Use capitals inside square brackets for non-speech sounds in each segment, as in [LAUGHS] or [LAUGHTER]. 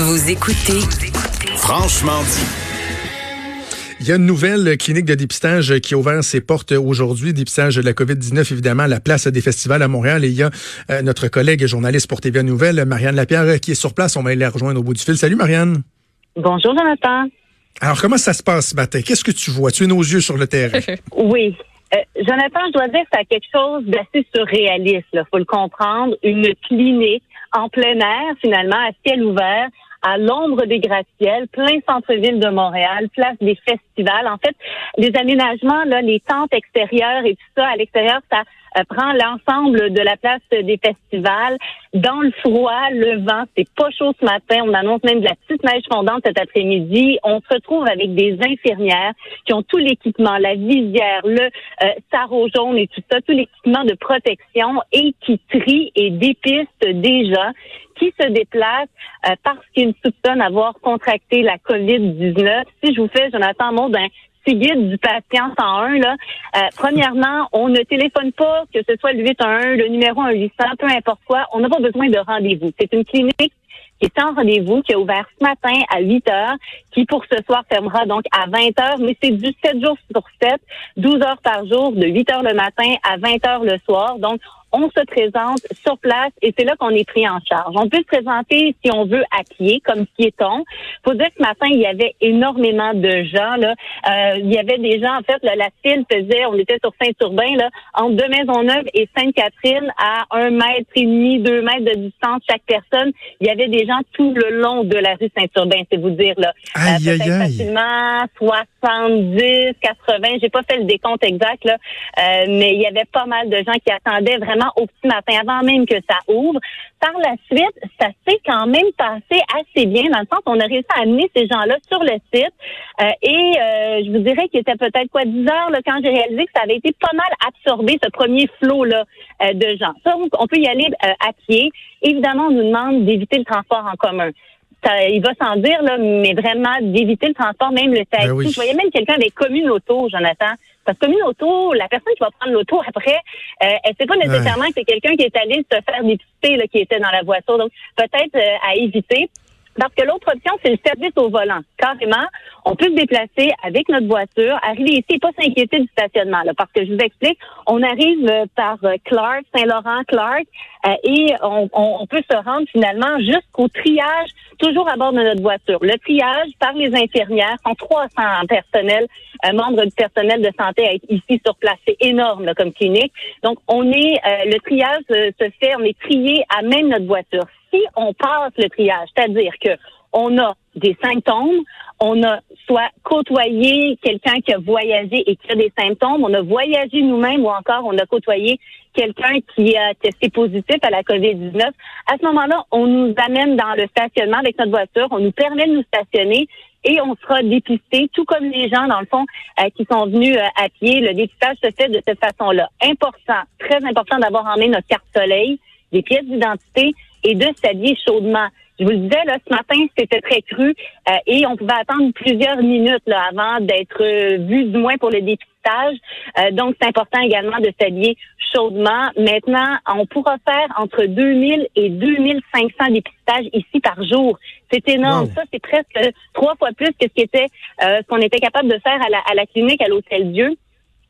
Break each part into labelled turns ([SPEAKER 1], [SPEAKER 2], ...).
[SPEAKER 1] Vous écoutez
[SPEAKER 2] Franchement dit.
[SPEAKER 3] Il y a une nouvelle clinique de dépistage qui a ouvert ses portes aujourd'hui, dépistage de la COVID-19, évidemment, à la place des festivals à Montréal. Et il y a euh, notre collègue journaliste pour TVA Nouvelle, Marianne Lapierre, qui est sur place. On va aller la rejoindre au bout du fil. Salut, Marianne.
[SPEAKER 4] Bonjour, Jonathan.
[SPEAKER 3] Alors, comment ça se passe ce matin? Qu'est-ce que tu vois? Tu es nos yeux sur le terrain. [LAUGHS]
[SPEAKER 4] oui. Euh, Jonathan, je dois dire que c'est quelque chose d'assez surréaliste. Il faut le comprendre. Une clinique en plein air, finalement, à ciel ouvert, à l'ombre des gratte-ciels, plein centre-ville de Montréal, place des festivals. En fait, les aménagements, là, les tentes extérieures et tout ça à l'extérieur, ça prend l'ensemble de la place des festivals. Dans le froid, le vent, c'est pas chaud ce matin. On annonce même de la petite neige fondante cet après-midi. On se retrouve avec des infirmières qui ont tout l'équipement, la visière, le euh, jaune et tout ça, tout l'équipement de protection et qui trient et dépistent gens qui se déplacent euh, parce qu'ils soupçonnent avoir contracté la COVID-19. Si je vous fais, Jonathan, mot guide du patient 101, là, euh, premièrement, on ne téléphone pas, que ce soit le 811, le numéro 1800, peu importe quoi, on n'a pas besoin de rendez-vous. C'est une clinique qui est en rendez-vous, qui a ouvert ce matin à 8 heures, qui pour ce soir fermera donc à 20 heures, mais c'est du 7 jours sur 7, 12 heures par jour, de 8 heures le matin à 20 heures le soir. Donc, on se présente sur place et c'est là qu'on est pris en charge. On peut se présenter si on veut à pied, comme piéton. Faut dire que ce matin, il y avait énormément de gens. Là. Euh, il y avait des gens, en fait, la file faisait, on était sur Saint-Urbain, là, entre deux Maisonneuve et Sainte-Catherine, à un mètre et demi, deux mètres de distance chaque personne. Il y avait des gens tout le long de la rue Saint-Urbain, c'est vous dire. Là.
[SPEAKER 3] Aïe, aïe, aïe.
[SPEAKER 4] facilement 70, 80, j'ai pas fait le décompte exact, là, euh, mais il y avait pas mal de gens qui attendaient vraiment au petit matin, avant même que ça ouvre. Par la suite, ça s'est quand même passé assez bien, dans le sens qu'on a réussi à amener ces gens-là sur le site. Euh, et euh, je vous dirais qu'il était peut-être quoi 10 heures là, quand j'ai réalisé que ça avait été pas mal absorbé, ce premier flot-là euh, de gens. On peut y aller à pied. Évidemment, on nous demande d'éviter le transport en commun. Ça, il va sans dire, là, mais vraiment d'éviter le transport, même le taxi.
[SPEAKER 3] Ben
[SPEAKER 4] Je voyais même quelqu'un avec communauto, Jonathan. Parce que comme une auto, la personne qui va prendre l'auto après, euh, elle sait pas nécessairement que c'est quelqu'un qui est allé se faire dépister là, qui était dans la voiture. Donc, peut-être euh, à éviter. Parce que l'autre option, c'est le service au volant. Carrément, on peut se déplacer avec notre voiture, arriver ici et pas s'inquiéter du stationnement. Là, parce que je vous explique, on arrive euh, par euh, Clark, Saint-Laurent, Clark, euh, et on, on, peut se rendre finalement jusqu'au triage, toujours à bord de notre voiture. Le triage par les infirmières, sont 300 personnels, membres du personnel de santé à être ici sur place. C'est énorme là, comme clinique. Donc, on est, le triage se fait, on est trié à même notre voiture si on passe le triage, c'est-à-dire que on a des symptômes, on a soit quelqu'un qui a voyagé et qui a des symptômes, on a voyagé nous-mêmes ou encore on a côtoyé quelqu'un qui a testé positif à la COVID-19. À ce moment-là, on nous amène dans le stationnement avec notre voiture, on nous permet de nous stationner et on sera dépisté, tout comme les gens, dans le fond, euh, qui sont venus euh, à pied. Le dépistage se fait de cette façon-là. Important, très important d'avoir en main notre carte soleil, des pièces d'identité et de s'habiller chaudement. Je vous le disais, là, ce matin, c'était très cru euh, et on pouvait attendre plusieurs minutes là, avant d'être euh, vu du moins pour le dépistage. Euh, donc, c'est important également de s'habiller chaudement. Maintenant, on pourra faire entre 2000 et 2500 dépistages ici par jour. C'est énorme. Ça, c'est presque trois fois plus que ce qui était, ce qu'on était capable de faire à la, à la clinique à l'Hôtel Dieu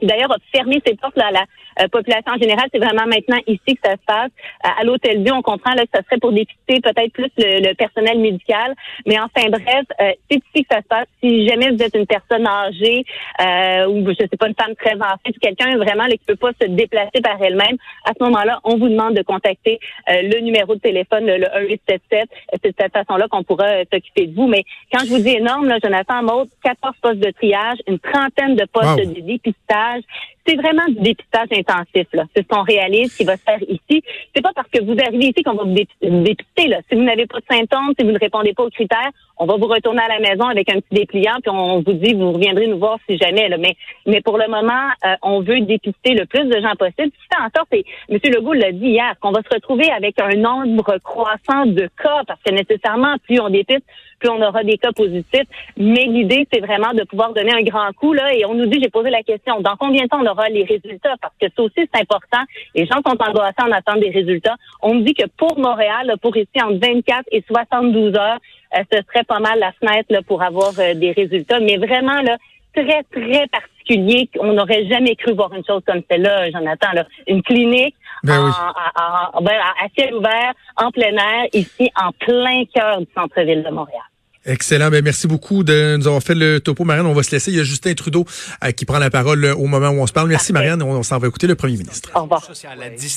[SPEAKER 4] d'ailleurs a fermé ses portes là, à la euh, population en général. C'est vraiment maintenant ici que ça se passe. Euh, à l'Hôtel Dieu, on comprend là, que ça serait pour dépister peut-être plus le, personnel médical. Mais enfin bref, euh, c'est ici que ça se passe. Si jamais vous êtes une personne âgée ou je sais pas, une femme très âgée, quelqu'un vraiment là, qui peut pas se déplacer par elle-même, à ce moment-là, on vous demande de contacter le numéro de téléphone, le, 1877. C'est de cette façon-là qu'on pourra s'occuper de vous. Mais quand je vous dis énorme, là, Jonathan Maud, 14 postes de triage, une trentaine de postes de dépistage village c'est vraiment du dépistage intensif. C'est ce qu'on réalise qui va se faire ici. C'est pas parce que vous arrivez ici qu'on va vous dépister. Là. Si vous n'avez pas de symptômes, si vous ne répondez pas aux critères, on va vous retourner à la maison avec un petit dépliant, puis on vous dit vous reviendrez nous voir si jamais. Là. Mais, mais pour le moment, euh, on veut dépister le plus de gens possible. Ce qui fait en sorte, c'est, M. Legault l'a dit hier, qu'on va se retrouver avec un nombre croissant de cas, parce que nécessairement, plus on dépiste, plus on aura des cas positifs. Mais l'idée, c'est vraiment de pouvoir donner un grand coup. Là, et on nous dit, j'ai posé la question, dans combien de temps on aura aura les résultats, parce que ça aussi, c'est important. Les gens sont angoissés en attendant des résultats. On me dit que pour Montréal, pour ici, entre 24 et 72 heures, euh, ce serait pas mal la fenêtre là, pour avoir euh, des résultats. Mais vraiment, là, très, très particulier. On n'aurait jamais cru voir une chose comme celle-là, Jonathan. Là. Une clinique
[SPEAKER 3] Ben oui.
[SPEAKER 4] en- en- ben, à ciel ouvert, en plein air, ici, en plein cœur du centre-ville de Montréal.
[SPEAKER 3] Excellent. Ben, merci beaucoup de nous avoir fait le topo, Marianne. On va se laisser. Il y a Justin Trudeau euh, qui prend la parole euh, au moment où on se parle. Merci. Marianne. On, on s'en va écouter le premier ministre.
[SPEAKER 4] Au revoir.